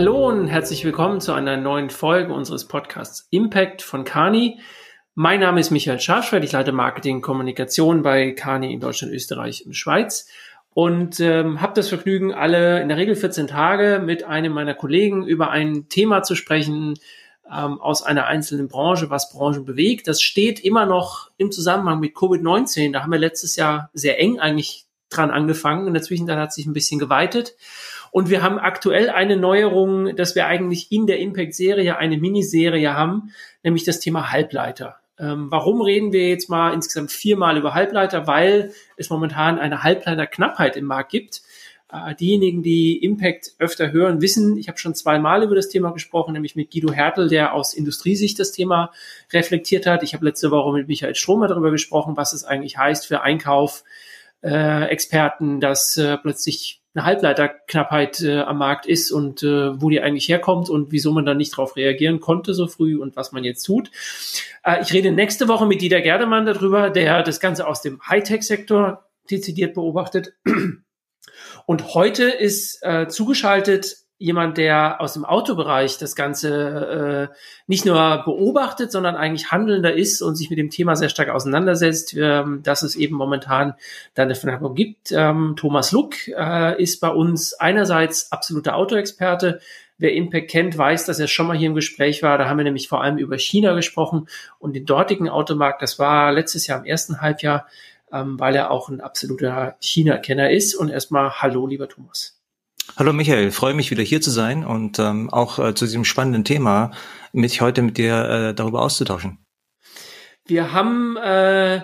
Hallo und herzlich willkommen zu einer neuen Folge unseres Podcasts Impact von Kani. Mein Name ist Michael Scharfschwert, ich leite Marketing und Kommunikation bei Kani in Deutschland, Österreich und Schweiz und ähm, habe das Vergnügen, alle in der Regel 14 Tage mit einem meiner Kollegen über ein Thema zu sprechen ähm, aus einer einzelnen Branche, was Branchen bewegt. Das steht immer noch im Zusammenhang mit Covid-19. Da haben wir letztes Jahr sehr eng eigentlich dran angefangen. In der Zwischenzeit hat sich ein bisschen geweitet. Und wir haben aktuell eine Neuerung, dass wir eigentlich in der Impact-Serie eine Miniserie haben, nämlich das Thema Halbleiter. Ähm, warum reden wir jetzt mal insgesamt viermal über Halbleiter? Weil es momentan eine Halbleiterknappheit im Markt gibt. Äh, diejenigen, die Impact öfter hören, wissen, ich habe schon zweimal über das Thema gesprochen, nämlich mit Guido Hertel, der aus Industriesicht das Thema reflektiert hat. Ich habe letzte Woche mit Michael Stromer darüber gesprochen, was es eigentlich heißt für Einkauf, äh, Experten, dass äh, plötzlich eine Halbleiterknappheit äh, am Markt ist und äh, wo die eigentlich herkommt und wieso man dann nicht darauf reagieren konnte so früh und was man jetzt tut. Äh, ich rede nächste Woche mit Dieter Gerdemann darüber, der das Ganze aus dem Hightech-Sektor dezidiert beobachtet. Und heute ist äh, zugeschaltet jemand, der aus dem Autobereich das Ganze äh, nicht nur beobachtet, sondern eigentlich handelnder ist und sich mit dem Thema sehr stark auseinandersetzt, ähm, dass es eben momentan da eine Verknappung gibt. Ähm, Thomas Luck äh, ist bei uns einerseits absoluter Autoexperte. Wer Impact kennt, weiß, dass er schon mal hier im Gespräch war. Da haben wir nämlich vor allem über China gesprochen und den dortigen Automarkt. Das war letztes Jahr im ersten Halbjahr, ähm, weil er auch ein absoluter China-Kenner ist. Und erstmal Hallo, lieber Thomas. Hallo Michael, freue mich wieder hier zu sein und ähm, auch äh, zu diesem spannenden Thema mich heute mit dir äh, darüber auszutauschen. Wir haben, äh,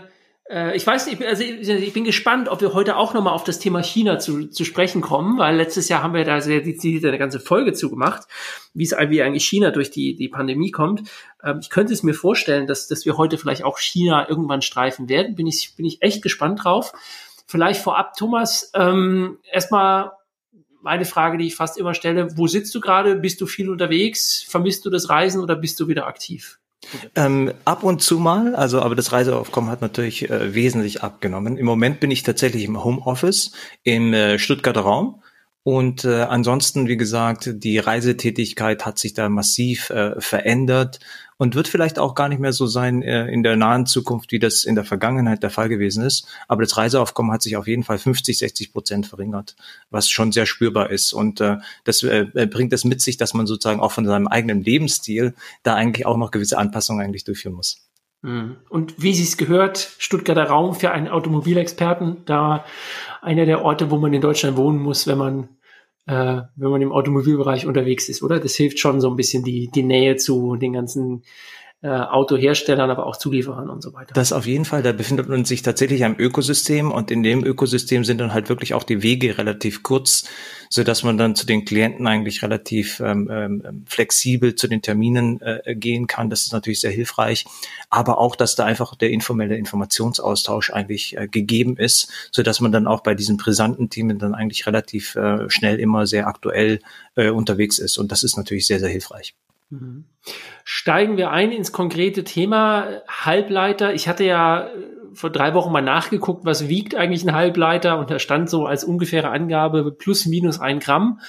äh, ich weiß nicht, also ich, ich bin gespannt, ob wir heute auch nochmal auf das Thema China zu, zu sprechen kommen, weil letztes Jahr haben wir da sehr dezidiert eine ganze Folge zugemacht, wie es wie eigentlich China durch die, die Pandemie kommt. Ähm, ich könnte es mir vorstellen, dass, dass wir heute vielleicht auch China irgendwann streifen werden. Bin ich, bin ich echt gespannt drauf. Vielleicht vorab, Thomas, ähm, erstmal meine Frage, die ich fast immer stelle, wo sitzt du gerade? Bist du viel unterwegs? Vermisst du das Reisen oder bist du wieder aktiv? Ähm, ab und zu mal, also aber das Reiseaufkommen hat natürlich äh, wesentlich abgenommen. Im Moment bin ich tatsächlich im Homeoffice im äh, Stuttgarter Raum und äh, ansonsten, wie gesagt, die Reisetätigkeit hat sich da massiv äh, verändert und wird vielleicht auch gar nicht mehr so sein äh, in der nahen Zukunft, wie das in der Vergangenheit der Fall gewesen ist. Aber das Reiseaufkommen hat sich auf jeden Fall 50, 60 Prozent verringert, was schon sehr spürbar ist. Und äh, das äh, bringt es mit sich, dass man sozusagen auch von seinem eigenen Lebensstil da eigentlich auch noch gewisse Anpassungen eigentlich durchführen muss. Mhm. Und wie Sie es gehört, Stuttgarter Raum für einen Automobilexperten, da einer der Orte, wo man in Deutschland wohnen muss, wenn man äh, wenn man im Automobilbereich unterwegs ist, oder? Das hilft schon so ein bisschen die, die Nähe zu den ganzen äh, Autoherstellern, aber auch Zulieferern und so weiter. Das auf jeden Fall, da befindet man sich tatsächlich am Ökosystem und in dem Ökosystem sind dann halt wirklich auch die Wege relativ kurz, so dass man dann zu den Klienten eigentlich relativ ähm, ähm, flexibel zu den Terminen äh, gehen kann. Das ist natürlich sehr hilfreich, aber auch, dass da einfach der informelle Informationsaustausch eigentlich äh, gegeben ist, so dass man dann auch bei diesen brisanten Themen dann eigentlich relativ äh, schnell immer sehr aktuell äh, unterwegs ist und das ist natürlich sehr, sehr hilfreich. Mhm. Steigen wir ein ins konkrete Thema Halbleiter. Ich hatte ja vor drei Wochen mal nachgeguckt, was wiegt eigentlich ein Halbleiter und da stand so als ungefähre Angabe plus minus ein Gramm.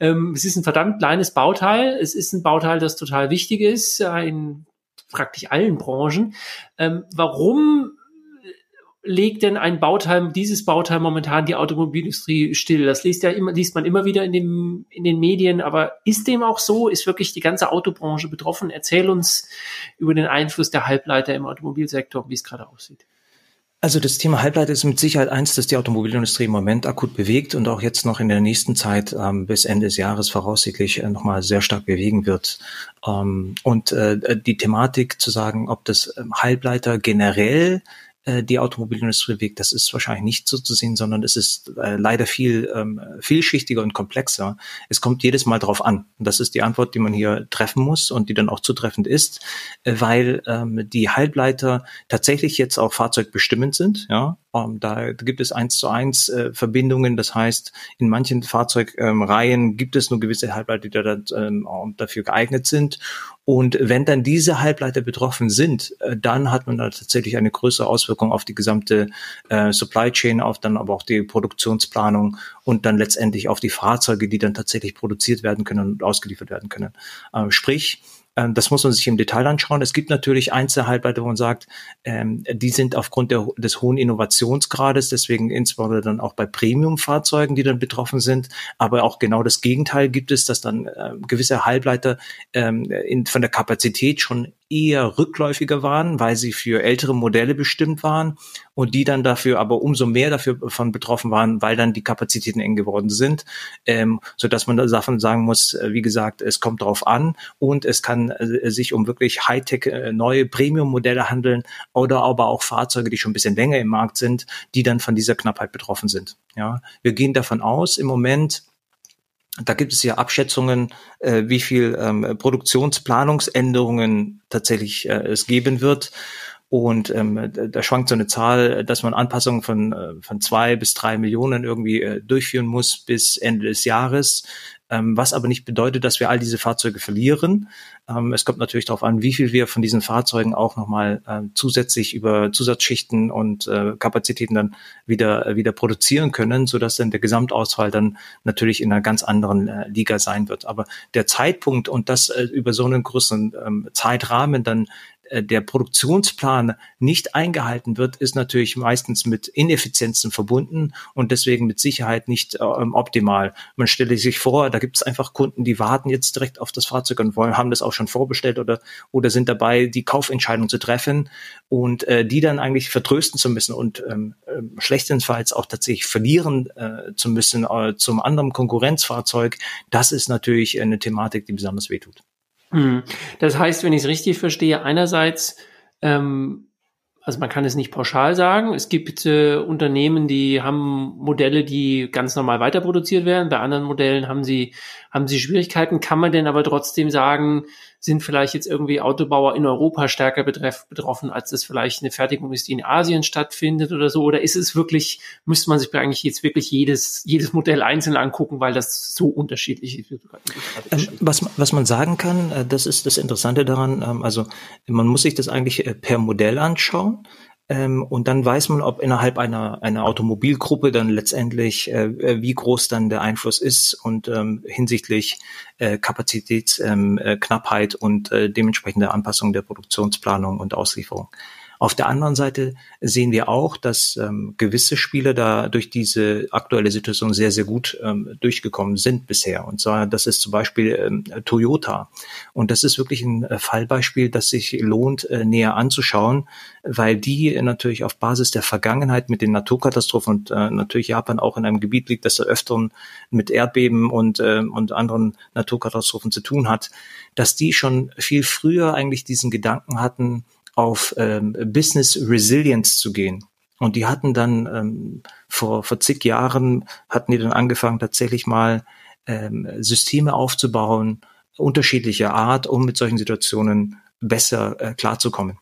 Ähm, es ist ein verdammt kleines Bauteil. Es ist ein Bauteil, das total wichtig ist in praktisch allen Branchen. Ähm, warum legt denn ein Bauteil, dieses Bauteil momentan die Automobilindustrie still? Das liest ja immer, liest man immer wieder in, dem, in den Medien, aber ist dem auch so? Ist wirklich die ganze Autobranche betroffen? Erzähl uns über den Einfluss der Halbleiter im Automobilsektor, wie es gerade aussieht. Also das Thema Halbleiter ist mit Sicherheit eins, das die Automobilindustrie im Moment akut bewegt und auch jetzt noch in der nächsten Zeit ähm, bis Ende des Jahres voraussichtlich äh, nochmal sehr stark bewegen wird. Ähm, und äh, die Thematik zu sagen, ob das ähm, Halbleiter generell äh, die Automobilindustrie bewegt, das ist wahrscheinlich nicht so zu sehen, sondern es ist äh, leider viel ähm, vielschichtiger und komplexer. Es kommt jedes Mal drauf an. Und das ist die Antwort, die man hier treffen muss und die dann auch zutreffend ist, äh, weil ähm, die Halbleiter tatsächlich jetzt auch fahrzeugbestimmend sind. Ja, Ähm, da gibt es eins zu eins äh, Verbindungen. Das heißt, in manchen Fahrzeugreihen ähm, gibt es nur gewisse Halbleiter, die da, ähm, dafür geeignet sind. Und wenn dann diese Halbleiter betroffen sind, äh, dann hat man da tatsächlich eine größere Auswirkung auf die gesamte äh, Supply Chain, auf dann aber auch die Produktionsplanung und dann letztendlich auf die Fahrzeuge, die dann tatsächlich produziert werden können und ausgeliefert werden können. Äh, sprich, ähm, das muss man sich im Detail anschauen. Es gibt natürlich Einzelhalbleiter, wo man sagt, ähm, die sind aufgrund der, des hohen Innovationsgrades, deswegen insbesondere dann auch bei Premium-Fahrzeugen, die dann betroffen sind. Aber auch genau das Gegenteil gibt es, dass dann äh, gewisse Halbleiter ähm, von der Kapazität schon eher rückläufiger waren, weil sie für ältere Modelle bestimmt waren und die dann dafür aber umso mehr dafür von betroffen waren, weil dann die Kapazitäten eng geworden sind, ähm, so dass man davon sagen muss, äh, wie gesagt, es kommt darauf an und es kann äh, sich um wirklich Hightech äh, neue Premium-Modelle handeln oder aber auch Fahrzeuge, die schon ein bisschen länger im Markt sind, die dann von dieser Knappheit betroffen sind. Ja, wir gehen davon aus im Moment, da gibt es ja Abschätzungen, äh, wie viel ähm, Produktionsplanungsänderungen tatsächlich äh, es geben wird. Und ähm, da schwankt so eine Zahl, dass man Anpassungen von, äh, von zwei bis drei Millionen irgendwie äh, durchführen muss bis Ende des Jahres ähm, was aber nicht bedeutet, dass wir all diese Fahrzeuge verlieren. Ähm, es kommt natürlich darauf an, wie viel wir von diesen Fahrzeugen auch nochmal äh, zusätzlich über Zusatzschichten und äh, Kapazitäten dann wieder, äh, wieder produzieren können, sodass dann der Gesamtausfall dann natürlich in einer ganz anderen äh, Liga sein wird. Aber der Zeitpunkt und das äh, über so einen größeren ähm, Zeitrahmen dann der Produktionsplan nicht eingehalten wird, ist natürlich meistens mit Ineffizienzen verbunden und deswegen mit Sicherheit nicht äh, optimal. Man stelle sich vor, da gibt es einfach Kunden, die warten jetzt direkt auf das Fahrzeug und wollen, haben das auch schon vorbestellt oder, oder sind dabei, die Kaufentscheidung zu treffen und äh, die dann eigentlich vertrösten zu müssen und ähm, äh, schlechtestenfalls auch tatsächlich verlieren äh, zu müssen äh, zum anderen Konkurrenzfahrzeug, das ist natürlich eine Thematik, die besonders wehtut. Hm. Das heißt, wenn ich es richtig verstehe, einerseits, ähm, also man kann es nicht pauschal sagen, es gibt äh, Unternehmen, die haben Modelle, die ganz normal weiterproduziert werden, bei anderen Modellen haben sie, haben sie Schwierigkeiten. Kann man denn aber trotzdem sagen, sind vielleicht jetzt irgendwie Autobauer in Europa stärker betreff, betroffen, als das vielleicht eine Fertigung ist, die in Asien stattfindet oder so? Oder ist es wirklich, müsste man sich eigentlich jetzt wirklich jedes, jedes Modell einzeln angucken, weil das so unterschiedlich ist? Ähm, was, was man sagen kann, äh, das ist das Interessante daran, ähm, also man muss sich das eigentlich äh, per Modell anschauen. Ähm, und dann weiß man, ob innerhalb einer, einer Automobilgruppe dann letztendlich, äh, äh, wie groß dann der Einfluss ist und ähm, hinsichtlich äh, Kapazitätsknappheit ähm, äh, und äh, dementsprechende Anpassung der Produktionsplanung und Auslieferung. Auf der anderen Seite sehen wir auch, dass ähm, gewisse Spieler da durch diese aktuelle Situation sehr, sehr gut ähm, durchgekommen sind bisher. Und zwar, das ist zum Beispiel ähm, Toyota. Und das ist wirklich ein äh, Fallbeispiel, das sich lohnt, äh, näher anzuschauen, weil die natürlich auf Basis der Vergangenheit mit den Naturkatastrophen und äh, natürlich Japan auch in einem Gebiet liegt, das da öfteren mit Erdbeben und, äh, und anderen Naturkatastrophen zu tun hat, dass die schon viel früher eigentlich diesen Gedanken hatten, auf ähm, Business Resilience zu gehen. Und die hatten dann ähm, vor, vor zig Jahren, hatten die dann angefangen, tatsächlich mal ähm, Systeme aufzubauen, unterschiedlicher Art, um mit solchen Situationen besser äh, klarzukommen.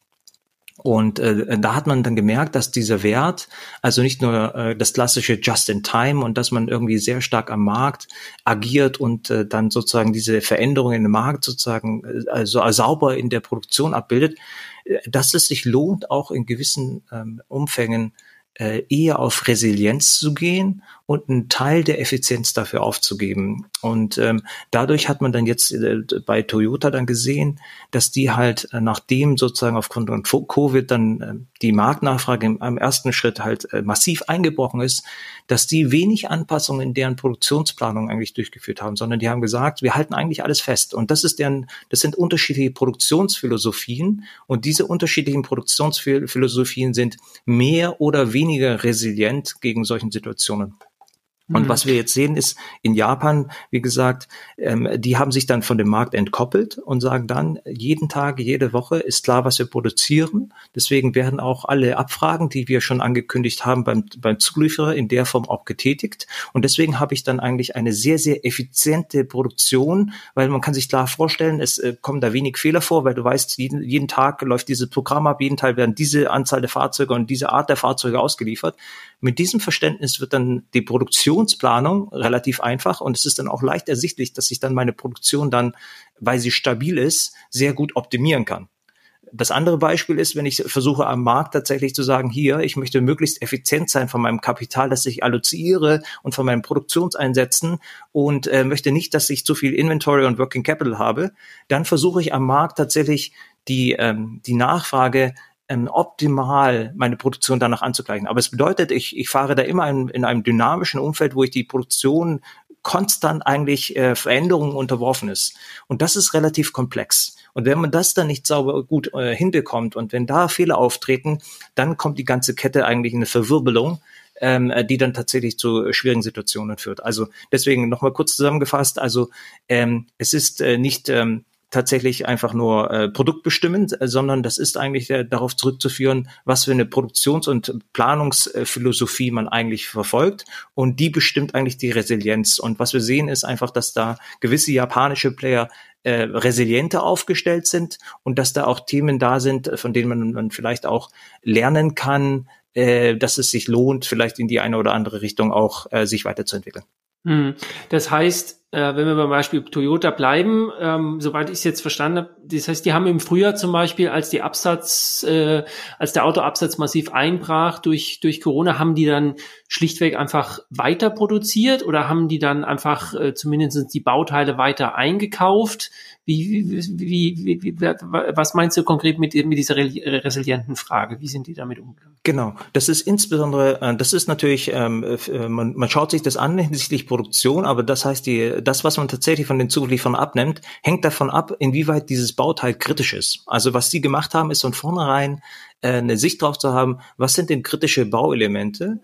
Und äh, da hat man dann gemerkt, dass dieser Wert, also nicht nur äh, das klassische Just-in-Time und dass man irgendwie sehr stark am Markt agiert und äh, dann sozusagen diese Veränderungen im Markt sozusagen äh, also sauber in der Produktion abbildet, äh, dass es sich lohnt, auch in gewissen ähm, Umfängen äh, eher auf Resilienz zu gehen und einen Teil der Effizienz dafür aufzugeben. Und ähm, dadurch hat man dann jetzt äh, bei Toyota dann gesehen, dass die halt äh, nachdem sozusagen aufgrund von Covid dann äh, die Marktnachfrage im, im ersten Schritt halt äh, massiv eingebrochen ist, dass die wenig Anpassungen in deren Produktionsplanung eigentlich durchgeführt haben, sondern die haben gesagt, wir halten eigentlich alles fest. Und das ist deren, das sind unterschiedliche Produktionsphilosophien und diese unterschiedlichen Produktionsphilosophien sind mehr oder weniger resilient gegen solchen Situationen. Und mhm. was wir jetzt sehen ist, in Japan, wie gesagt, ähm, die haben sich dann von dem Markt entkoppelt und sagen dann, jeden Tag, jede Woche ist klar, was wir produzieren. Deswegen werden auch alle Abfragen, die wir schon angekündigt haben, beim, beim Zulieferer in der Form auch getätigt. Und deswegen habe ich dann eigentlich eine sehr, sehr effiziente Produktion, weil man kann sich klar vorstellen, es äh, kommen da wenig Fehler vor, weil du weißt, jeden, jeden Tag läuft dieses Programm ab, jeden Tag werden diese Anzahl der Fahrzeuge und diese Art der Fahrzeuge ausgeliefert. Mit diesem Verständnis wird dann die Produktionsplanung relativ einfach und es ist dann auch leicht ersichtlich, dass ich dann meine Produktion dann, weil sie stabil ist, sehr gut optimieren kann. Das andere Beispiel ist, wenn ich versuche am Markt tatsächlich zu sagen, hier, ich möchte möglichst effizient sein von meinem Kapital, das ich alloziere und von meinen Produktionseinsätzen und äh, möchte nicht, dass ich zu viel Inventory und Working Capital habe, dann versuche ich am Markt tatsächlich die, ähm, die Nachfrage ähm, optimal meine Produktion danach anzugleichen. Aber es bedeutet, ich, ich fahre da immer in, in einem dynamischen Umfeld, wo ich die Produktion konstant eigentlich äh, Veränderungen unterworfen ist. Und das ist relativ komplex. Und wenn man das dann nicht sauber gut äh, hinbekommt und wenn da Fehler auftreten, dann kommt die ganze Kette eigentlich in eine Verwirbelung, ähm, die dann tatsächlich zu schwierigen Situationen führt. Also deswegen nochmal kurz zusammengefasst, also ähm, es ist äh, nicht ähm, tatsächlich einfach nur äh, produktbestimmend, äh, sondern das ist eigentlich äh, darauf zurückzuführen, was für eine Produktions- und Planungsphilosophie man eigentlich verfolgt. Und die bestimmt eigentlich die Resilienz. Und was wir sehen, ist einfach, dass da gewisse japanische Player äh, resilienter aufgestellt sind und dass da auch Themen da sind, von denen man, man vielleicht auch lernen kann, äh, dass es sich lohnt, vielleicht in die eine oder andere Richtung auch äh, sich weiterzuentwickeln. Hm. Das heißt, äh, wenn wir beim Beispiel Toyota bleiben, ähm, soweit ich es jetzt verstanden habe, das heißt, die haben im Frühjahr zum Beispiel, als die Absatz, äh, als der Autoabsatz massiv einbrach durch, durch Corona, haben die dann schlichtweg einfach weiter produziert oder haben die dann einfach äh, zumindest die Bauteile weiter eingekauft? Wie, wie, wie, wie, was meinst du konkret mit, mit dieser resilienten Frage? Wie sind die damit umgegangen? Genau, das ist insbesondere, äh, das ist natürlich, ähm, äh, man, man schaut sich das an hinsichtlich Produktion, aber das heißt, die, das, was man tatsächlich von den Zulieferern abnimmt, hängt davon ab, inwieweit dieses Bauteil kritisch ist. Also was sie gemacht haben, ist von vornherein äh, eine Sicht drauf zu haben, was sind denn kritische Bauelemente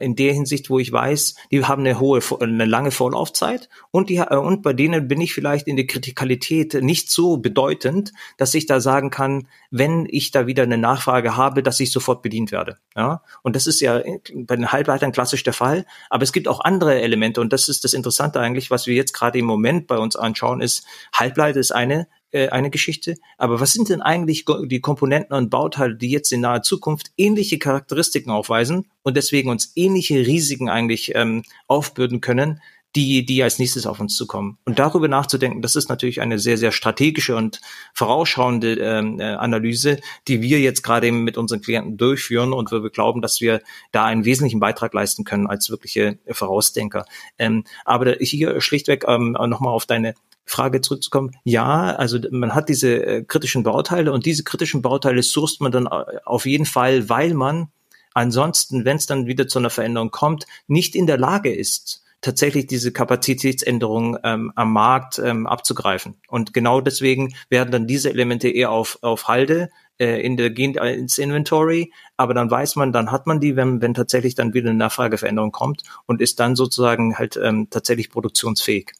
in der Hinsicht, wo ich weiß, die haben eine hohe, eine lange Vorlaufzeit und die, äh, und bei denen bin ich vielleicht in der Kritikalität nicht so bedeutend, dass ich da sagen kann, wenn ich da wieder eine Nachfrage habe, dass ich sofort bedient werde. Ja, und das ist ja bei den Halbleitern klassisch der Fall. Aber es gibt auch andere Elemente und das ist das Interessante eigentlich, was wir jetzt gerade im Moment bei uns anschauen, ist Halbleiter ist eine äh, eine Geschichte. Aber was sind denn eigentlich die Komponenten und Bauteile, die jetzt in naher Zukunft ähnliche Charakteristiken aufweisen und deswegen uns ähnliche Risiken eigentlich ähm, aufbürden können, die, die als nächstes auf uns zukommen. Und darüber nachzudenken, das ist natürlich eine sehr, sehr strategische und vorausschauende ähm, äh, Analyse, die wir jetzt gerade eben mit unseren Klienten durchführen und wir glauben, dass wir da einen wesentlichen Beitrag leisten können als wirkliche Vorausdenker. Ähm, aber hier schlichtweg ähm, nochmal auf deine Frage zurückzukommen, ja, also man hat diese äh, kritischen Bauteile und diese kritischen Bauteile sourst man dann äh, auf jeden Fall, weil man ansonsten, wenn es dann wieder zu einer Veränderung kommt, nicht in der Lage ist, tatsächlich diese Kapazitätsänderung ähm, am Markt ähm, abzugreifen. Und genau deswegen werden dann diese Elemente eher auf, auf Halde äh, in der, ins Inventory, aber dann weiß man, dann hat man die, wenn, wenn tatsächlich dann wieder eine Nachfrageveränderung kommt und ist dann sozusagen halt ähm, tatsächlich produktionsfähig.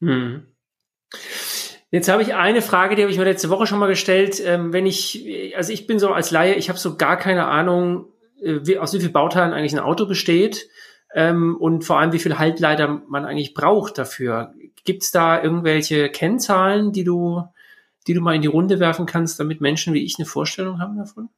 Hm. Jetzt habe ich eine Frage, die habe ich mir letzte Woche schon mal gestellt. Ähm, wenn ich, also ich bin so als Laie, ich habe so gar keine Ahnung, äh, wie, aus wie vielen Bauteilen eigentlich ein Auto besteht ähm, und vor allem wie viel Halbleiter man eigentlich braucht dafür. Gibt es da irgendwelche Kennzahlen, die du, die du mal in die Runde werfen kannst, damit Menschen wie ich eine Vorstellung haben davon?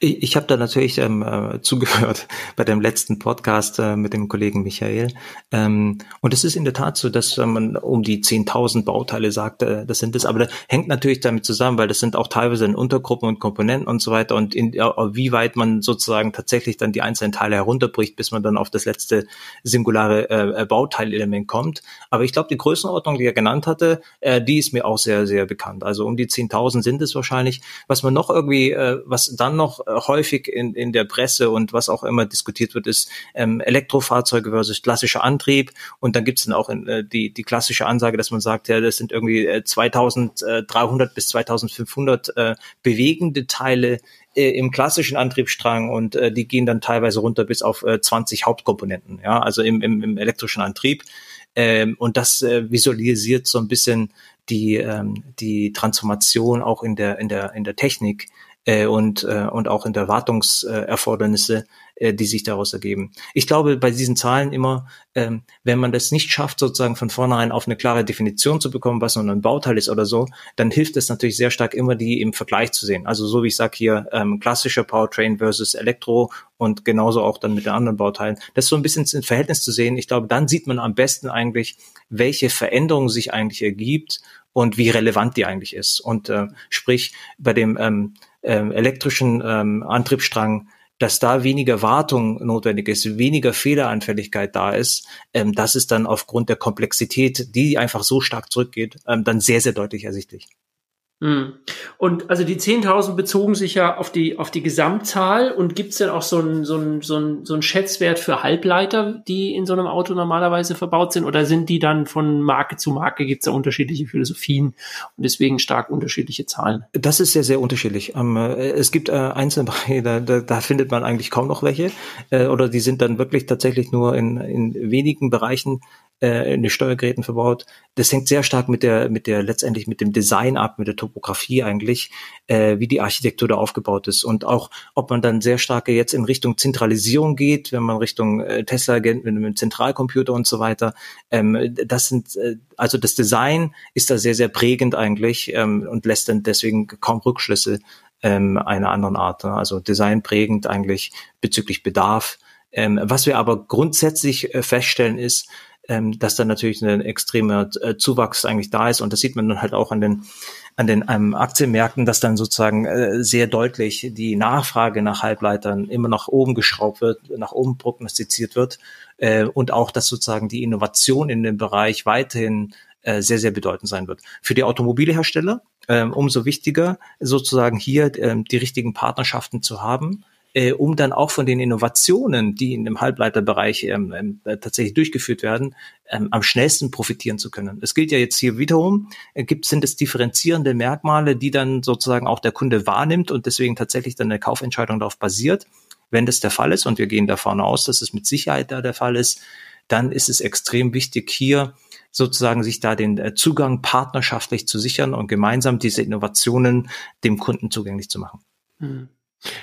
Ich, ich habe da natürlich ähm, äh, zugehört bei dem letzten Podcast äh, mit dem Kollegen Michael. Ähm, und es ist in der Tat so, dass äh, man um die 10.000 Bauteile sagt, äh, das sind es. Aber das hängt natürlich damit zusammen, weil das sind auch teilweise in Untergruppen und Komponenten und so weiter. Und in, wie weit man sozusagen tatsächlich dann die einzelnen Teile herunterbricht, bis man dann auf das letzte singulare äh, Bauteilelement kommt. Aber ich glaube, die Größenordnung, die er genannt hatte, die ist mir auch sehr, sehr bekannt. Also um die 10.000 sind es wahrscheinlich. Was man noch irgendwie, was dann noch äh, häufig in, in der Presse und was auch immer diskutiert wird, ist ähm, Elektrofahrzeuge versus klassischer Antrieb. Und dann gibt es dann auch in, äh, die, die klassische Ansage, dass man sagt, ja, das sind irgendwie äh, 2300 bis 2500 äh, bewegende Teile äh, im klassischen Antriebsstrang und äh, die gehen dann teilweise runter bis auf äh, 20 Hauptkomponenten, ja, also im, im, im elektrischen Antrieb. Ähm, und das äh, visualisiert so ein bisschen die, ähm, die Transformation auch in der, in der, in der Technik äh, und, äh, und auch in der Wartungserfordernisse, äh, die sich daraus ergeben. Ich glaube, bei diesen Zahlen immer, ähm, wenn man das nicht schafft, sozusagen von vornherein auf eine klare Definition zu bekommen, was nun ein Bauteil ist oder so, dann hilft es natürlich sehr stark immer, die im Vergleich zu sehen. Also so wie ich sage hier, ähm, klassischer Powertrain versus Elektro und genauso auch dann mit den anderen Bauteilen. Das so ein bisschen ins Verhältnis zu sehen. Ich glaube, dann sieht man am besten eigentlich, welche Veränderung sich eigentlich ergibt und wie relevant die eigentlich ist. Und äh, sprich, bei dem ähm, ähm, elektrischen ähm, Antriebsstrang, dass da weniger Wartung notwendig ist, weniger Fehleranfälligkeit da ist, ähm, das ist dann aufgrund der Komplexität, die einfach so stark zurückgeht, ähm, dann sehr, sehr deutlich ersichtlich. Hm. Und also die 10.000 bezogen sich ja auf die, auf die Gesamtzahl und gibt es denn auch so einen so einen, so einen, so einen Schätzwert für Halbleiter, die in so einem Auto normalerweise verbaut sind oder sind die dann von Marke zu Marke, gibt es da unterschiedliche Philosophien und deswegen stark unterschiedliche Zahlen? Das ist sehr, sehr unterschiedlich. Ähm, äh, es gibt äh, einzelne Bereiche, da, da, da findet man eigentlich kaum noch welche äh, oder die sind dann wirklich tatsächlich nur in, in wenigen Bereichen äh, in die Steuergeräten verbaut. Das hängt sehr stark mit der, mit der letztendlich mit dem Design ab, mit der Topografie eigentlich, äh, wie die Architektur da aufgebaut ist und auch, ob man dann sehr stark jetzt in Richtung Zentralisierung geht, wenn man Richtung äh, Tesla geht mit einem Zentralcomputer und so weiter. Ähm, das sind äh, also das Design ist da sehr sehr prägend eigentlich ähm, und lässt dann deswegen kaum Rückschlüsse ähm, einer anderen Art. Ne? Also Design prägend eigentlich bezüglich Bedarf. Ähm, was wir aber grundsätzlich äh, feststellen ist, ähm, dass da natürlich ein extremer äh, Zuwachs eigentlich da ist. Und das sieht man dann halt auch an den an den ähm, Aktienmärkten, dass dann sozusagen äh, sehr deutlich die Nachfrage nach Halbleitern immer nach oben geschraubt wird, nach oben prognostiziert wird äh, und auch, dass sozusagen die Innovation in dem Bereich weiterhin äh, sehr, sehr bedeutend sein wird. Für die Automobilhersteller ähm, umso wichtiger, sozusagen hier ähm, die richtigen Partnerschaften zu haben, äh, um dann auch von den Innovationen, die in dem Halbleiterbereich ähm, ähm, äh, tatsächlich durchgeführt werden, ähm, am schnellsten profitieren zu können. Es gilt ja jetzt hier wiederum, äh, gibt, sind es differenzierende Merkmale, die dann sozusagen auch der Kunde wahrnimmt und deswegen tatsächlich dann eine Kaufentscheidung darauf basiert. Wenn das der Fall ist, und wir gehen davon aus, dass es mit Sicherheit da der Fall ist, dann ist es extrem wichtig, hier sozusagen sich da den äh, Zugang partnerschaftlich zu sichern und gemeinsam diese Innovationen dem Kunden zugänglich zu machen. Mhm.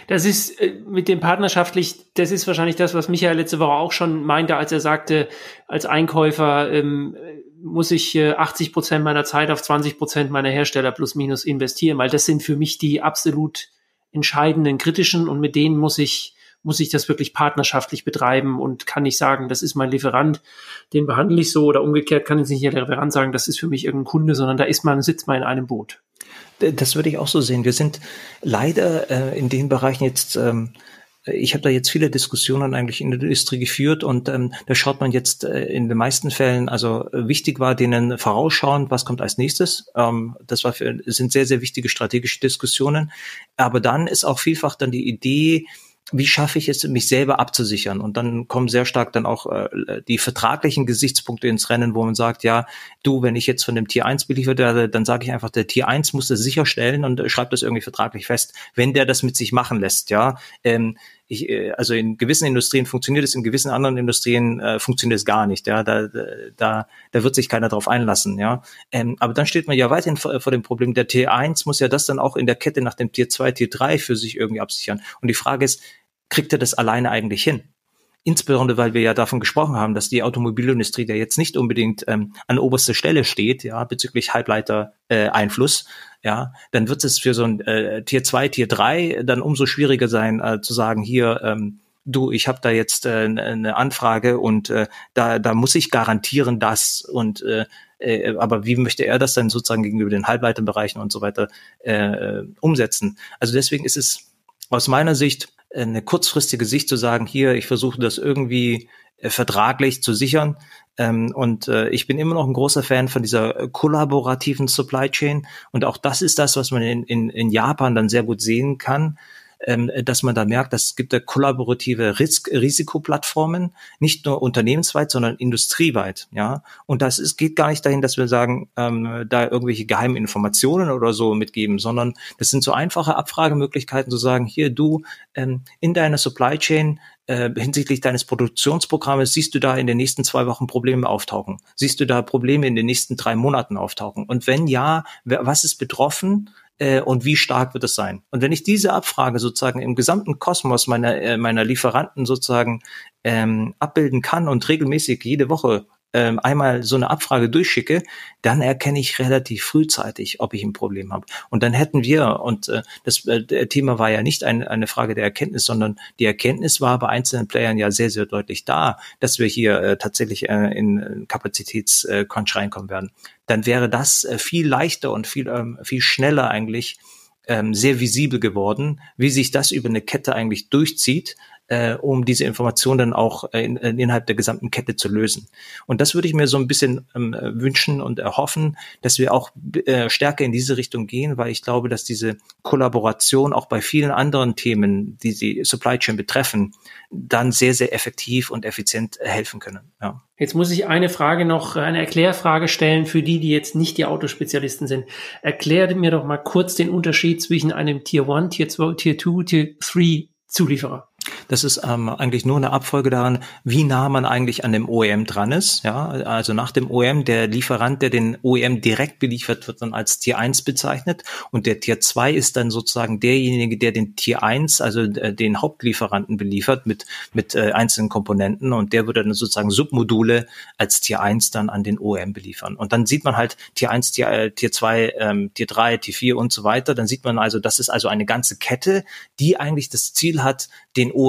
Das ist äh, mit dem partnerschaftlich, das ist wahrscheinlich das, was Michael letzte Woche auch schon meinte, als er sagte, als Einkäufer ähm, muss ich äh, 80 Prozent meiner Zeit auf 20 Prozent meiner Hersteller plus minus investieren, weil das sind für mich die absolut entscheidenden kritischen und mit denen muss ich muss ich das wirklich partnerschaftlich betreiben und kann nicht sagen, das ist mein Lieferant, den behandle ich so oder umgekehrt kann jetzt nicht der Lieferant sagen, das ist für mich irgendein Kunde, sondern da ist man, sitzt man in einem Boot. Das würde ich auch so sehen. Wir sind leider äh, in den Bereichen jetzt ähm, ich habe da jetzt viele Diskussionen eigentlich in der Industrie geführt und ähm, da schaut man jetzt äh, in den meisten Fällen, also wichtig war denen vorausschauen, was kommt als nächstes. Ähm, das war für, sind sehr, sehr wichtige strategische Diskussionen. Aber dann ist auch vielfach dann die Idee, wie schaffe ich es, mich selber abzusichern? Und dann kommen sehr stark dann auch äh, die vertraglichen Gesichtspunkte ins Rennen, wo man sagt, ja, du, wenn ich jetzt von dem Tier 1 beliefert werde, dann sage ich einfach, der Tier 1 muss das sicherstellen und äh, schreibt das irgendwie vertraglich fest, wenn der das mit sich machen lässt, ja. Ähm, ich, äh, also in gewissen Industrien funktioniert es, in gewissen anderen Industrien äh, funktioniert es gar nicht. Ja, da, da, da wird sich keiner drauf einlassen. Ja, ähm, aber dann steht man ja weiterhin vor, vor dem Problem. Der Tier 1 muss ja das dann auch in der Kette nach dem Tier 2, Tier 3 für sich irgendwie absichern. Und die Frage ist, kriegt er das alleine eigentlich hin? Insbesondere, weil wir ja davon gesprochen haben, dass die Automobilindustrie da jetzt nicht unbedingt ähm, an oberster Stelle steht, ja, bezüglich Halbleiter-Einfluss, äh, ja, dann wird es für so ein äh, Tier 2, Tier 3 dann umso schwieriger sein, äh, zu sagen, hier, ähm, du, ich habe da jetzt äh, eine Anfrage und äh, da, da muss ich garantieren, dass und äh, äh, aber wie möchte er das dann sozusagen gegenüber den Halbleiterbereichen und so weiter äh, umsetzen? Also deswegen ist es aus meiner Sicht eine kurzfristige Sicht zu sagen, hier, ich versuche das irgendwie äh, vertraglich zu sichern. Ähm, und äh, ich bin immer noch ein großer Fan von dieser kollaborativen Supply Chain. Und auch das ist das, was man in, in, in Japan dann sehr gut sehen kann. Ähm, dass man da merkt, dass es gibt da kollaborative Risk Risikoplattformen, nicht nur unternehmensweit, sondern industrieweit. Ja, und das ist, geht gar nicht dahin, dass wir sagen, ähm, da irgendwelche geheimen Informationen oder so mitgeben, sondern das sind so einfache Abfragemöglichkeiten zu sagen, hier du ähm, in deiner Supply Chain äh, hinsichtlich deines Produktionsprogrammes siehst du da in den nächsten zwei Wochen Probleme auftauchen? Siehst du da Probleme in den nächsten drei Monaten auftauchen? Und wenn ja, was ist betroffen? Äh, und wie stark wird es sein? Und wenn ich diese Abfrage sozusagen im gesamten Kosmos meiner, äh, meiner Lieferanten sozusagen ähm, abbilden kann und regelmäßig jede Woche ähm, einmal so eine Abfrage durchschicke, dann erkenne ich relativ frühzeitig, ob ich ein Problem habe. Und dann hätten wir, und äh, das äh, Thema war ja nicht ein, eine Frage der Erkenntnis, sondern die Erkenntnis war bei einzelnen Playern ja sehr, sehr deutlich da, dass wir hier äh, tatsächlich äh, in Kapazitätscrunch reinkommen werden. Dann wäre das äh, viel leichter und viel, ähm, viel schneller eigentlich ähm, sehr visibel geworden, wie sich das über eine Kette eigentlich durchzieht, äh, um diese Information dann auch äh, in, innerhalb der gesamten Kette zu lösen. Und das würde ich mir so ein bisschen ähm, wünschen und erhoffen, dass wir auch äh, stärker in diese Richtung gehen, weil ich glaube, dass diese Kollaboration auch bei vielen anderen Themen, die die Supply Chain betreffen, dann sehr, sehr effektiv und effizient helfen können. Ja. Jetzt muss ich eine Frage noch, eine Erklärfrage stellen für die, die jetzt nicht die Autospezialisten sind. Erkläre mir doch mal kurz den Unterschied zwischen einem Tier 1, Tier 2, Tier 2, Tier 3 Zulieferer. Das ist ähm, eigentlich nur eine Abfolge daran, wie nah man eigentlich an dem OEM dran ist. Ja, also nach dem OEM, der Lieferant, der den OEM direkt beliefert, wird dann als Tier 1 bezeichnet und der Tier 2 ist dann sozusagen derjenige, der den Tier 1, also äh, den Hauptlieferanten beliefert mit, mit äh, einzelnen Komponenten und der würde dann sozusagen Submodule als Tier 1 dann an den OEM beliefern. Und dann sieht man halt Tier 1, Tier, äh, Tier 2, ähm, Tier 3, Tier 4 und so weiter. Dann sieht man also, das ist also eine ganze Kette, die eigentlich das Ziel hat, den OEM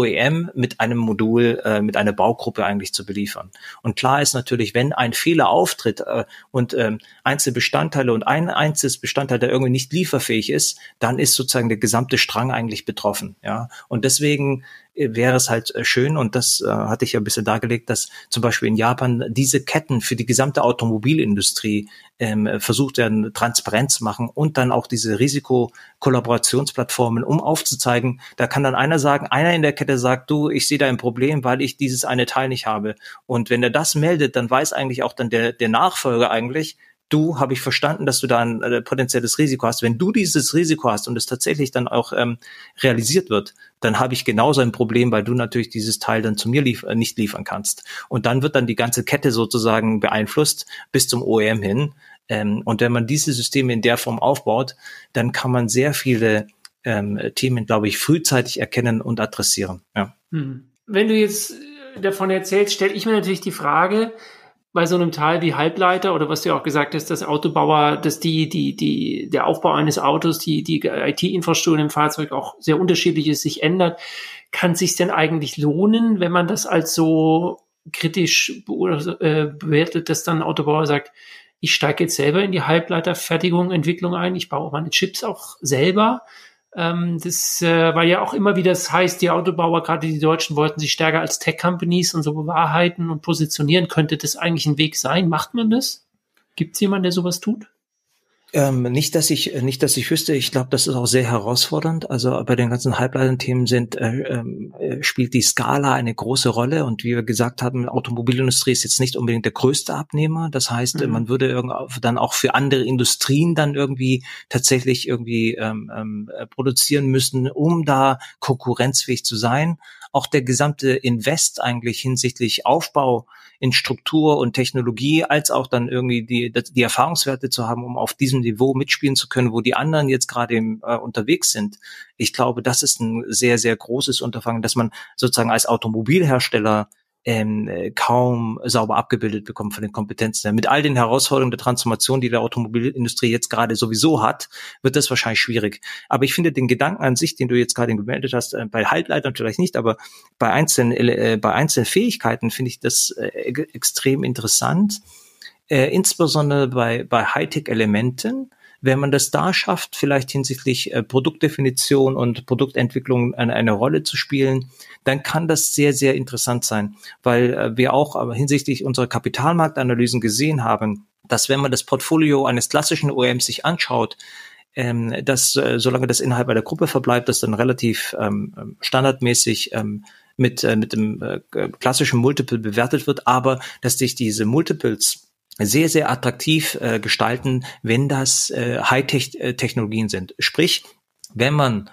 mit einem Modul, äh, mit einer Baugruppe eigentlich zu beliefern. Und klar ist natürlich, wenn ein Fehler auftritt äh, und ähm, einzelne Bestandteile und ein einzelnes Bestandteil, der irgendwie nicht lieferfähig ist, dann ist sozusagen der gesamte Strang eigentlich betroffen. Ja, und deswegen wäre es halt äh, schön, und das äh, hatte ich ja ein bisschen dargelegt, dass zum Beispiel in Japan diese Ketten für die gesamte Automobilindustrie ähm, versucht werden, transparent zu machen und dann auch diese Risikokollaborationsplattformen, um aufzuzeigen, da kann dann einer sagen, einer in der Kette sagt, du, ich sehe da ein Problem, weil ich dieses eine Teil nicht habe. Und wenn er das meldet, dann weiß eigentlich auch dann der, der Nachfolger eigentlich, du habe ich verstanden, dass du da ein äh, potenzielles Risiko hast. Wenn du dieses Risiko hast und es tatsächlich dann auch ähm, realisiert wird, dann habe ich genauso ein Problem, weil du natürlich dieses Teil dann zu mir lief äh, nicht liefern kannst. Und dann wird dann die ganze Kette sozusagen beeinflusst bis zum OEM hin. Ähm, und wenn man diese Systeme in der Form aufbaut, dann kann man sehr viele ähm, Themen, glaube ich, frühzeitig erkennen und adressieren. Ja. Hm. Wenn du jetzt davon erzählst, stelle ich mir natürlich die Frage, bei so einem Teil wie Halbleiter oder was du ja auch gesagt hast, dass Autobauer, dass die, die, die, der Aufbau eines Autos, die, die IT-Infrastruktur im Fahrzeug auch sehr unterschiedlich ist, sich ändert, kann sich denn eigentlich lohnen, wenn man das als so kritisch äh, bewertet, dass dann Autobauer sagt, ich steige jetzt selber in die Halbleiterfertigung, Entwicklung ein, ich baue meine Chips auch selber ähm, das äh, war ja auch immer wieder, das heißt, die Autobauer, gerade die Deutschen, wollten sich stärker als Tech-Companies und so bewahrheiten und positionieren. Könnte das eigentlich ein Weg sein? Macht man das? Gibt es jemanden, der sowas tut? Ähm, nicht, dass ich nicht, dass ich wüsste. Ich glaube, das ist auch sehr herausfordernd. Also bei den ganzen Halbleiterthemen sind äh, äh, spielt die Skala eine große Rolle. Und wie wir gesagt haben, Automobilindustrie ist jetzt nicht unbedingt der größte Abnehmer. Das heißt, mhm. man würde dann auch für andere Industrien dann irgendwie tatsächlich irgendwie ähm, ähm, produzieren müssen, um da konkurrenzfähig zu sein. Auch der gesamte Invest eigentlich hinsichtlich Aufbau in Struktur und Technologie, als auch dann irgendwie die, die Erfahrungswerte zu haben, um auf diesem Niveau mitspielen zu können, wo die anderen jetzt gerade äh, unterwegs sind. Ich glaube, das ist ein sehr, sehr großes Unterfangen, dass man sozusagen als Automobilhersteller ähm, kaum sauber abgebildet bekommen von den Kompetenzen. Mit all den Herausforderungen der Transformation, die der Automobilindustrie jetzt gerade sowieso hat, wird das wahrscheinlich schwierig. Aber ich finde den Gedanken an sich, den du jetzt gerade gemeldet hast, äh, bei Halbleitern vielleicht nicht, aber bei einzelnen, äh, bei einzelnen Fähigkeiten finde ich das äh, extrem interessant. Äh, insbesondere bei, bei Hightech-Elementen, wenn man das da schafft, vielleicht hinsichtlich äh, Produktdefinition und Produktentwicklung eine, eine Rolle zu spielen, dann kann das sehr, sehr interessant sein, weil äh, wir auch aber hinsichtlich unserer Kapitalmarktanalysen gesehen haben, dass wenn man das Portfolio eines klassischen OEMs sich anschaut, ähm, dass äh, solange das innerhalb einer Gruppe verbleibt, das dann relativ ähm, ähm, standardmäßig ähm, mit, äh, mit dem äh, klassischen Multiple bewertet wird, aber dass sich diese Multiples sehr, sehr attraktiv äh, gestalten, wenn das äh, Hightech-Technologien sind. Sprich, wenn man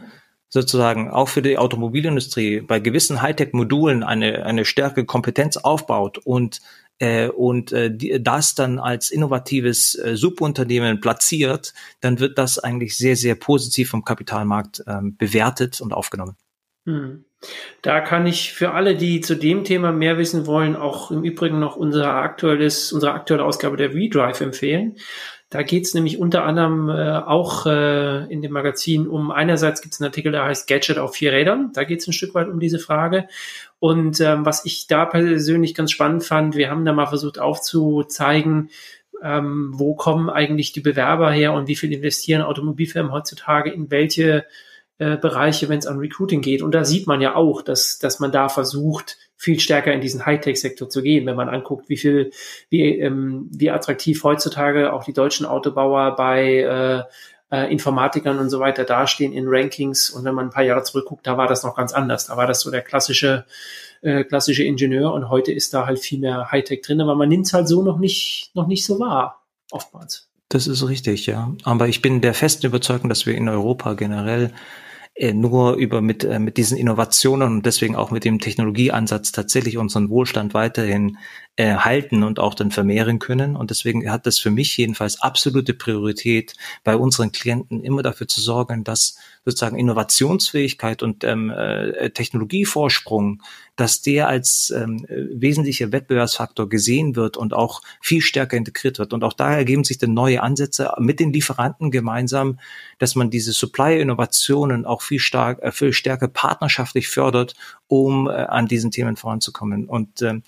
sozusagen auch für die Automobilindustrie bei gewissen Hightech-Modulen eine, eine stärkere Kompetenz aufbaut und äh, und äh, die, das dann als innovatives äh, Subunternehmen platziert, dann wird das eigentlich sehr, sehr positiv vom Kapitalmarkt ähm, bewertet und aufgenommen. Hm. Da kann ich für alle, die zu dem Thema mehr wissen wollen, auch im Übrigen noch unser aktuelles, unsere aktuelle Ausgabe der WeDrive empfehlen. Da geht es nämlich unter anderem äh, auch äh, in dem Magazin um, einerseits gibt es einen Artikel, der heißt Gadget auf vier Rädern. Da geht es ein Stück weit um diese Frage. Und ähm, was ich da persönlich ganz spannend fand, wir haben da mal versucht aufzuzeigen, ähm, wo kommen eigentlich die Bewerber her und wie viel investieren Automobilfirmen heutzutage in welche äh, Bereiche, wenn es an Recruiting geht. Und da sieht man ja auch, dass, dass man da versucht, viel stärker in diesen Hightech-Sektor zu gehen, wenn man anguckt, wie viel, wie, ähm, wie attraktiv heutzutage auch die deutschen Autobauer bei äh, äh, Informatikern und so weiter dastehen in Rankings. Und wenn man ein paar Jahre zurückguckt, da war das noch ganz anders. Da war das so der klassische, äh, klassische Ingenieur und heute ist da halt viel mehr Hightech drin, aber man nimmt es halt so noch nicht, noch nicht so wahr, oftmals. Das ist richtig, ja. Aber ich bin der festen Überzeugung, dass wir in Europa generell nur über mit, äh, mit diesen Innovationen und deswegen auch mit dem Technologieansatz tatsächlich unseren Wohlstand weiterhin äh, halten und auch dann vermehren können. Und deswegen hat das für mich jedenfalls absolute Priorität, bei unseren Klienten immer dafür zu sorgen, dass sozusagen Innovationsfähigkeit und ähm, äh, Technologievorsprung, dass der als ähm, wesentlicher Wettbewerbsfaktor gesehen wird und auch viel stärker integriert wird. Und auch daher ergeben sich dann neue Ansätze mit den Lieferanten gemeinsam, dass man diese Supply-Innovationen auch viel stark, äh, viel stärker partnerschaftlich fördert, um äh, an diesen Themen voranzukommen. Und ähm,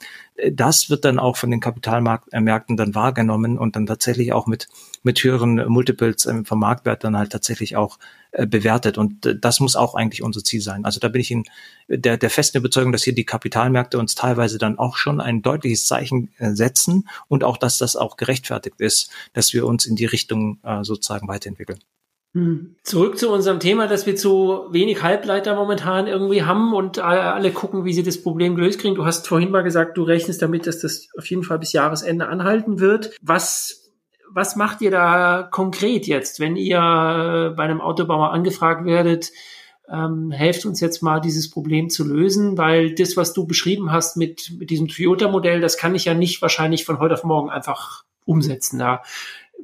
das wird dann auch von den Kapitalmärkten dann wahrgenommen und dann tatsächlich auch mit, mit höheren Multiples ähm, vom Marktwert dann halt tatsächlich auch äh, bewertet. Und äh, das muss auch eigentlich unser Ziel sein. Also da bin ich in der, der festen Überzeugung, dass hier die Kapitalmärkte uns teilweise dann auch schon ein deutliches Zeichen äh, setzen und auch, dass das auch gerechtfertigt ist, dass wir uns in die Richtung äh, sozusagen weiterentwickeln. Hm. Zurück zu unserem Thema, dass wir zu wenig Halbleiter momentan irgendwie haben und alle gucken, wie sie das Problem gelöst kriegen. Du hast vorhin mal gesagt, du rechnest damit, dass das auf jeden Fall bis Jahresende anhalten wird. Was, was macht ihr da konkret jetzt, wenn ihr bei einem Autobauer angefragt werdet, ähm, helft uns jetzt mal, dieses Problem zu lösen, weil das, was du beschrieben hast mit, mit diesem Toyota-Modell, das kann ich ja nicht wahrscheinlich von heute auf morgen einfach umsetzen. Da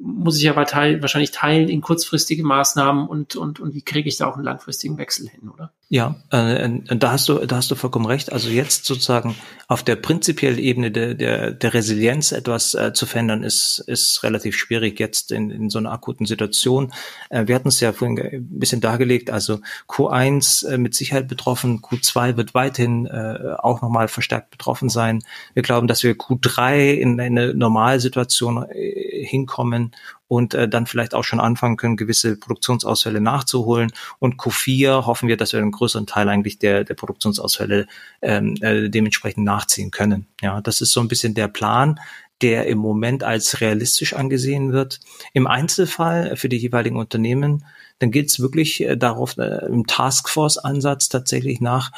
muss ich teil, wahrscheinlich teilen in kurzfristige Maßnahmen und, und, und wie kriege ich da auch einen langfristigen Wechsel hin, oder? Ja, äh, da hast du, da hast du vollkommen recht. Also jetzt sozusagen auf der prinzipiellen Ebene der, der, der Resilienz etwas äh, zu verändern, ist, ist relativ schwierig jetzt in, in so einer akuten Situation. Äh, wir hatten es ja vorhin ein bisschen dargelegt. Also Q1 äh, mit Sicherheit betroffen, Q2 wird weiterhin äh, auch nochmal verstärkt betroffen sein. Wir glauben, dass wir Q3 in eine Normalsituation äh, hinkommen und äh, dann vielleicht auch schon anfangen können, gewisse Produktionsausfälle nachzuholen. Und Q4 hoffen wir, dass wir einen größeren Teil eigentlich der, der Produktionsausfälle ähm, äh, dementsprechend nachziehen können. Ja, das ist so ein bisschen der Plan der im Moment als realistisch angesehen wird. Im Einzelfall für die jeweiligen Unternehmen, dann geht es wirklich äh, darauf, äh, im Taskforce-Ansatz tatsächlich nach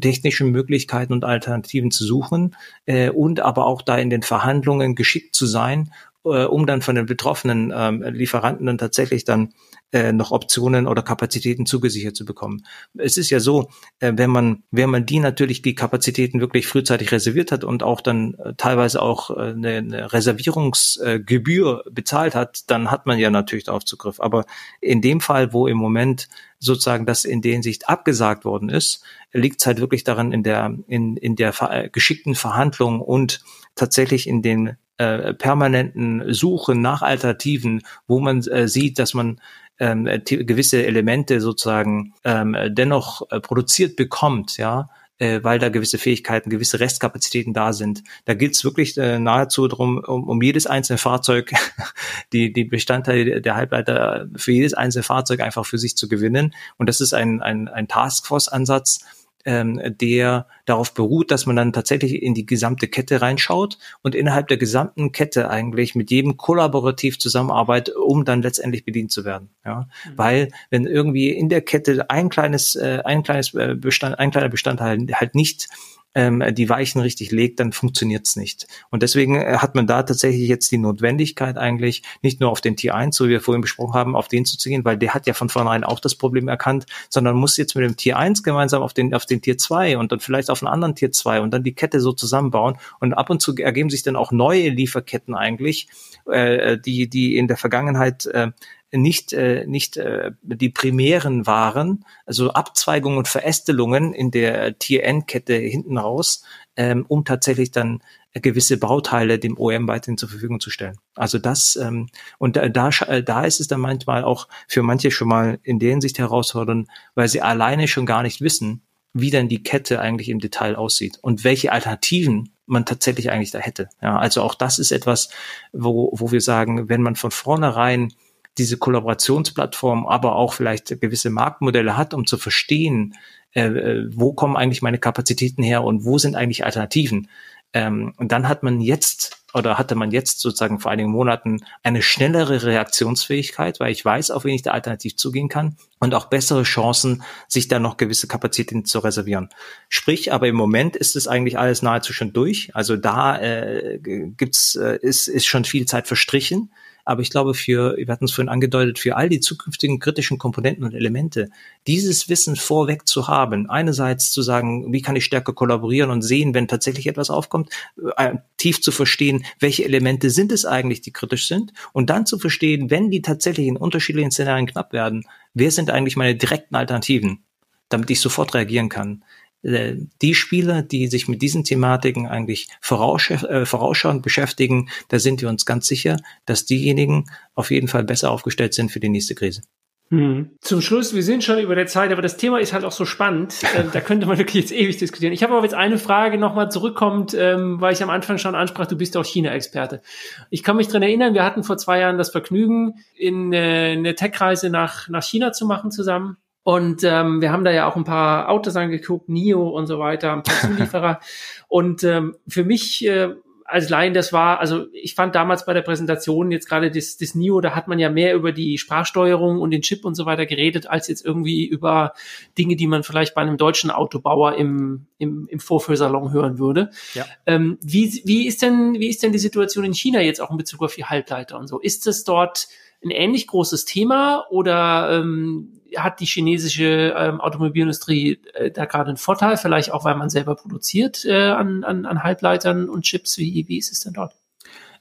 technischen Möglichkeiten und Alternativen zu suchen äh, und aber auch da in den Verhandlungen geschickt zu sein, äh, um dann von den betroffenen ähm, Lieferanten dann tatsächlich dann äh, noch Optionen oder Kapazitäten zugesichert zu bekommen. Es ist ja so, äh, wenn man, wenn man die natürlich die Kapazitäten wirklich frühzeitig reserviert hat und auch dann äh, teilweise auch äh, eine, eine Reservierungsgebühr bezahlt hat, dann hat man ja natürlich darauf Zugriff. Aber in dem Fall, wo im Moment sozusagen das in der Hinsicht abgesagt worden ist, liegt es halt wirklich daran in der, in, in der geschickten Verhandlung und tatsächlich in den äh, permanenten Suche nach Alternativen, wo man äh, sieht, dass man ähm, gewisse Elemente sozusagen ähm, dennoch äh, produziert bekommt, ja, äh, weil da gewisse Fähigkeiten, gewisse Restkapazitäten da sind. Da gilt es wirklich äh, nahezu darum, um, um jedes einzelne Fahrzeug, die, die Bestandteile der Halbleiter für jedes einzelne Fahrzeug einfach für sich zu gewinnen. Und das ist ein, ein, ein Taskforce-Ansatz, ähm, der darauf beruht, dass man dann tatsächlich in die gesamte Kette reinschaut und innerhalb der gesamten Kette eigentlich mit jedem kollaborativ zusammenarbeitet, um dann letztendlich bedient zu werden. Ja, mhm. weil wenn irgendwie in der Kette ein kleines, äh, ein kleines äh, Bestand, ein kleiner Bestandteil halt nicht ähm, die Weichen richtig legt, dann funktioniert's nicht. Und deswegen äh, hat man da tatsächlich jetzt die Notwendigkeit eigentlich, nicht nur auf den Tier 1, so wie wir vorhin besprochen haben, auf den zu gehen, weil der hat ja von vornherein auch das Problem erkannt, sondern muss jetzt mit dem Tier 1 gemeinsam auf den, auf den Tier 2 und dann vielleicht auf einen anderen Tier 2 und dann die Kette so zusammenbauen. Und ab und zu ergeben sich dann auch neue Lieferketten eigentlich, äh, die, die in der Vergangenheit äh, nicht, äh, nicht äh, die primären waren, also Abzweigungen und Verästelungen in der Tier-N-Kette hinten raus, ähm, um tatsächlich dann gewisse Bauteile dem OEM weiterhin zur Verfügung zu stellen. Also das ähm, und da, da, da ist es dann manchmal auch für manche schon mal in der Hinsicht herausfordernd, weil sie alleine schon gar nicht wissen, wie dann die Kette eigentlich im Detail aussieht und welche Alternativen man tatsächlich eigentlich da hätte. Ja, also auch das ist etwas, wo, wo wir sagen, wenn man von vornherein diese Kollaborationsplattform, aber auch vielleicht gewisse Marktmodelle hat, um zu verstehen, äh, äh, wo kommen eigentlich meine Kapazitäten her und wo sind eigentlich Alternativen. Ähm, und dann hat man jetzt oder hatte man jetzt sozusagen vor einigen Monaten eine schnellere Reaktionsfähigkeit, weil ich weiß, auf wen ich da alternativ zugehen kann und auch bessere Chancen, sich da noch gewisse Kapazitäten zu reservieren. Sprich, aber im Moment ist es eigentlich alles nahezu schon durch. Also da äh, gibt's äh, ist ist schon viel Zeit verstrichen. Aber ich glaube, für, wir hatten es vorhin angedeutet, für all die zukünftigen kritischen Komponenten und Elemente, dieses Wissen vorweg zu haben, einerseits zu sagen, wie kann ich stärker kollaborieren und sehen, wenn tatsächlich etwas aufkommt, äh, tief zu verstehen, welche Elemente sind es eigentlich, die kritisch sind, und dann zu verstehen, wenn die tatsächlich in unterschiedlichen Szenarien knapp werden, wer sind eigentlich meine direkten Alternativen, damit ich sofort reagieren kann. Äh, die Spieler, die sich mit diesen Thematiken eigentlich äh, vorausschauend beschäftigen, da sind wir uns ganz sicher, dass diejenigen auf jeden Fall besser aufgestellt sind für die nächste Krise. Hm. Zum Schluss, wir sind schon über der Zeit, aber das Thema ist halt auch so spannend. Ähm, da könnte man wirklich jetzt ewig diskutieren. Ich habe aber jetzt eine Frage nochmal zurückkommt, ähm, weil ich am Anfang schon ansprach, du bist auch China-Experte. Ich kann mich dran erinnern, wir hatten vor zwei Jahren das Vergnügen, in äh, eine Tech-Reise nach, nach China zu machen zusammen. Und ähm, wir haben da ja auch ein paar Autos angeguckt, NIO und so weiter, ein paar Zulieferer. und ähm, für mich äh, als Laien, das war, also ich fand damals bei der Präsentation jetzt gerade das, das NIO, da hat man ja mehr über die Sprachsteuerung und den Chip und so weiter geredet, als jetzt irgendwie über Dinge, die man vielleicht bei einem deutschen Autobauer im, im, im Vorführsalon hören würde. Ja. Ähm, wie, wie, ist denn, wie ist denn die Situation in China jetzt auch in Bezug auf die Halbleiter und so? Ist es dort ein ähnlich großes Thema oder ähm, hat die chinesische ähm, Automobilindustrie äh, da gerade einen Vorteil, vielleicht auch, weil man selber produziert äh, an, an, an Halbleitern und Chips? Wie, wie ist es denn dort?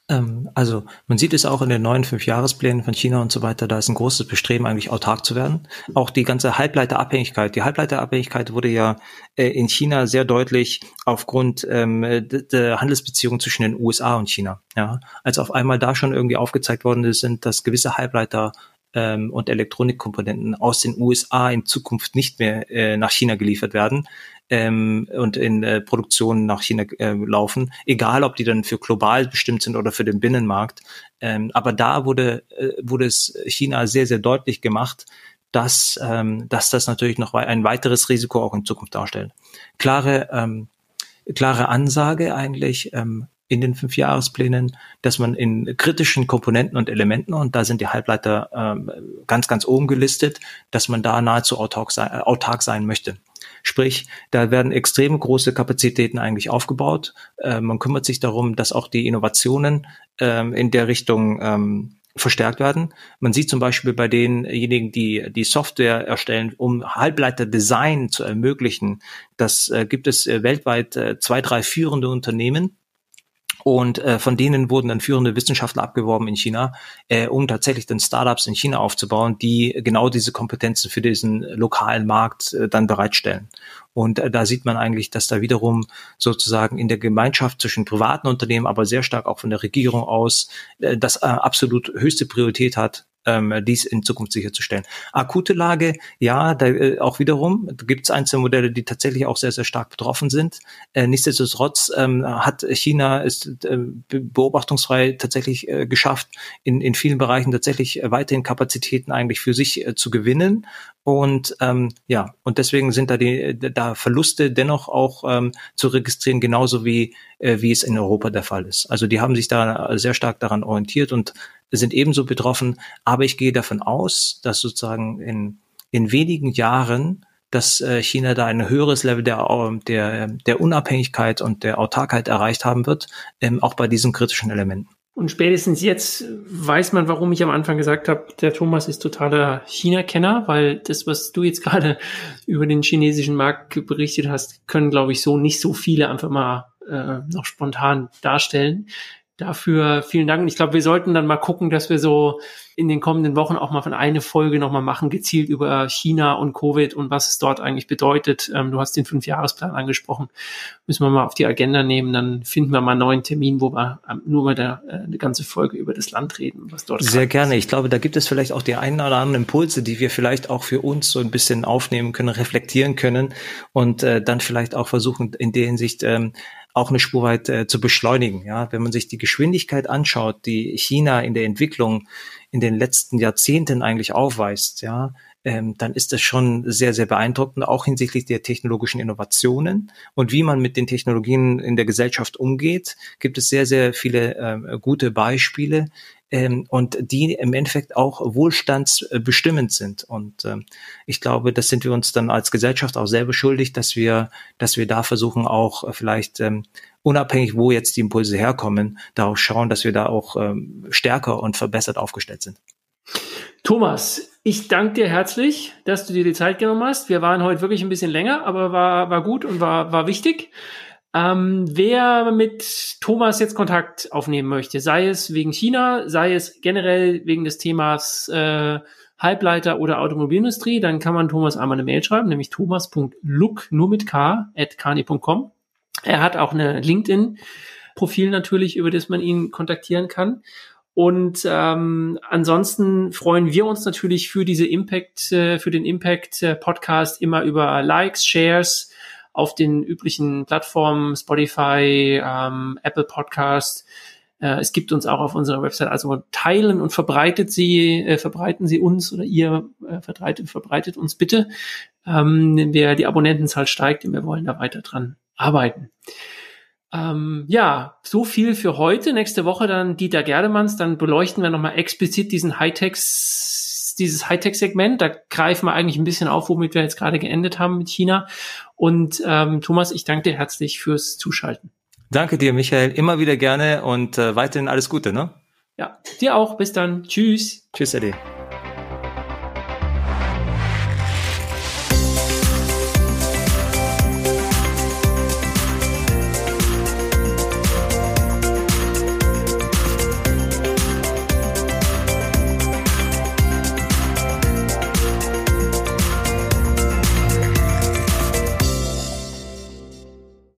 Ähm, also man sieht es auch in den neuen Fünfjahresplänen von China und so weiter, da ist ein großes Bestreben, eigentlich autark zu werden. Auch die ganze Halbleiterabhängigkeit. Die Halbleiterabhängigkeit wurde ja äh, in China sehr deutlich aufgrund ähm, der Handelsbeziehungen zwischen den USA und China. Ja, als auf einmal da schon irgendwie aufgezeigt worden ist, dass gewisse Halbleiter ähm, und Elektronikkomponenten aus den USA in Zukunft nicht mehr äh, nach China geliefert werden, ähm, und in äh, Produktion nach China äh, laufen, egal ob die dann für global bestimmt sind oder für den Binnenmarkt. Ähm, aber da wurde, äh, wurde es China sehr, sehr deutlich gemacht, dass, ähm, dass das natürlich noch ein weiteres Risiko auch in Zukunft darstellt. Klare, ähm, klare Ansage eigentlich, ähm, in den Fünfjahresplänen, dass man in kritischen Komponenten und Elementen, und da sind die Halbleiter ähm, ganz, ganz oben gelistet, dass man da nahezu autark sein, äh, autark sein möchte. Sprich, da werden extrem große Kapazitäten eigentlich aufgebaut. Äh, man kümmert sich darum, dass auch die Innovationen ähm, in der Richtung ähm, verstärkt werden. Man sieht zum Beispiel bei denjenigen, die die Software erstellen, um Halbleiterdesign zu ermöglichen, das äh, gibt es äh, weltweit äh, zwei, drei führende Unternehmen, und äh, von denen wurden dann führende Wissenschaftler abgeworben in China, äh, um tatsächlich dann Startups in China aufzubauen, die genau diese Kompetenzen für diesen lokalen Markt äh, dann bereitstellen. Und äh, da sieht man eigentlich, dass da wiederum sozusagen in der Gemeinschaft zwischen privaten Unternehmen, aber sehr stark auch von der Regierung aus, äh, das äh, absolut höchste Priorität hat, ähm, dies in Zukunft sicherzustellen. Akute Lage, ja, da äh, auch wiederum gibt es einzelne Modelle, die tatsächlich auch sehr, sehr stark betroffen sind. Äh, nichtsdestotrotz ähm, hat China es äh, beobachtungsfrei tatsächlich äh, geschafft, in, in vielen Bereichen tatsächlich weiterhin Kapazitäten eigentlich für sich äh, zu gewinnen Und ähm, ja, und deswegen sind da die da Verluste dennoch auch ähm, zu registrieren, genauso wie äh, wie es in Europa der Fall ist. Also die haben sich da sehr stark daran orientiert und sind ebenso betroffen. Aber ich gehe davon aus, dass sozusagen in in wenigen Jahren dass äh, China da ein höheres Level der, der, der Unabhängigkeit und der Autarkheit erreicht haben wird, ähm, auch bei diesen kritischen Elementen. Und spätestens jetzt weiß man, warum ich am Anfang gesagt habe, der Thomas ist totaler China-Kenner, weil das, was du jetzt gerade über den chinesischen Markt berichtet hast, können, glaube ich, so nicht so viele einfach mal äh, noch spontan darstellen. Dafür vielen Dank. Und ich glaube, wir sollten dann mal gucken, dass wir so in den kommenden Wochen auch mal von eine Folge nochmal machen, gezielt über China und Covid und was es dort eigentlich bedeutet. Ähm, du hast den Fünfjahresplan angesprochen. Müssen wir mal auf die Agenda nehmen. Dann finden wir mal einen neuen Termin, wo wir ähm, nur mal der, äh, eine ganze Folge über das Land reden, was dort Sehr gerne. Ich glaube, da gibt es vielleicht auch die einen oder anderen Impulse, die wir vielleicht auch für uns so ein bisschen aufnehmen können, reflektieren können und äh, dann vielleicht auch versuchen, in der Hinsicht ähm, auch eine Spur weit äh, zu beschleunigen. Ja, wenn man sich die Geschwindigkeit anschaut, die China in der Entwicklung in den letzten Jahrzehnten eigentlich aufweist, ja, ähm, dann ist das schon sehr, sehr beeindruckend, auch hinsichtlich der technologischen Innovationen und wie man mit den Technologien in der Gesellschaft umgeht, gibt es sehr, sehr viele äh, gute Beispiele, ähm, und die im Endeffekt auch wohlstandsbestimmend sind. Und ähm, ich glaube, das sind wir uns dann als Gesellschaft auch selber schuldig, dass wir, dass wir da versuchen, auch vielleicht ähm, unabhängig, wo jetzt die Impulse herkommen, darauf schauen, dass wir da auch ähm, stärker und verbessert aufgestellt sind. Thomas, ich danke dir herzlich, dass du dir die Zeit genommen hast. Wir waren heute wirklich ein bisschen länger, aber war, war gut und war, war wichtig. Ähm, wer mit Thomas jetzt Kontakt aufnehmen möchte, sei es wegen China, sei es generell wegen des Themas äh, Halbleiter oder Automobilindustrie, dann kann man Thomas einmal eine Mail schreiben, nämlich thomas.look nur mit k at kani.com. Er hat auch eine LinkedIn-Profil natürlich, über das man ihn kontaktieren kann. Und ähm, ansonsten freuen wir uns natürlich für diese Impact, äh, für den Impact äh, immer über Likes, Shares, auf den üblichen Plattformen, Spotify, ähm, Apple Podcast. Äh, es gibt uns auch auf unserer Website. Also teilen und verbreitet sie, äh, verbreiten sie uns oder ihr äh, verbreitet, verbreitet uns bitte. Ähm, wir, die Abonnentenzahl steigt und wir wollen da weiter dran arbeiten. Ähm, ja, so viel für heute. Nächste Woche dann Dieter Gerdemanns. Dann beleuchten wir nochmal explizit diesen Dieses Hightech-Segment. Da greifen wir eigentlich ein bisschen auf, womit wir jetzt gerade geendet haben mit China. Und ähm, Thomas, ich danke dir herzlich fürs Zuschalten. Danke dir, Michael. Immer wieder gerne und äh, weiterhin alles Gute, ne? Ja, dir auch. Bis dann. Tschüss. Tschüss, Eddie.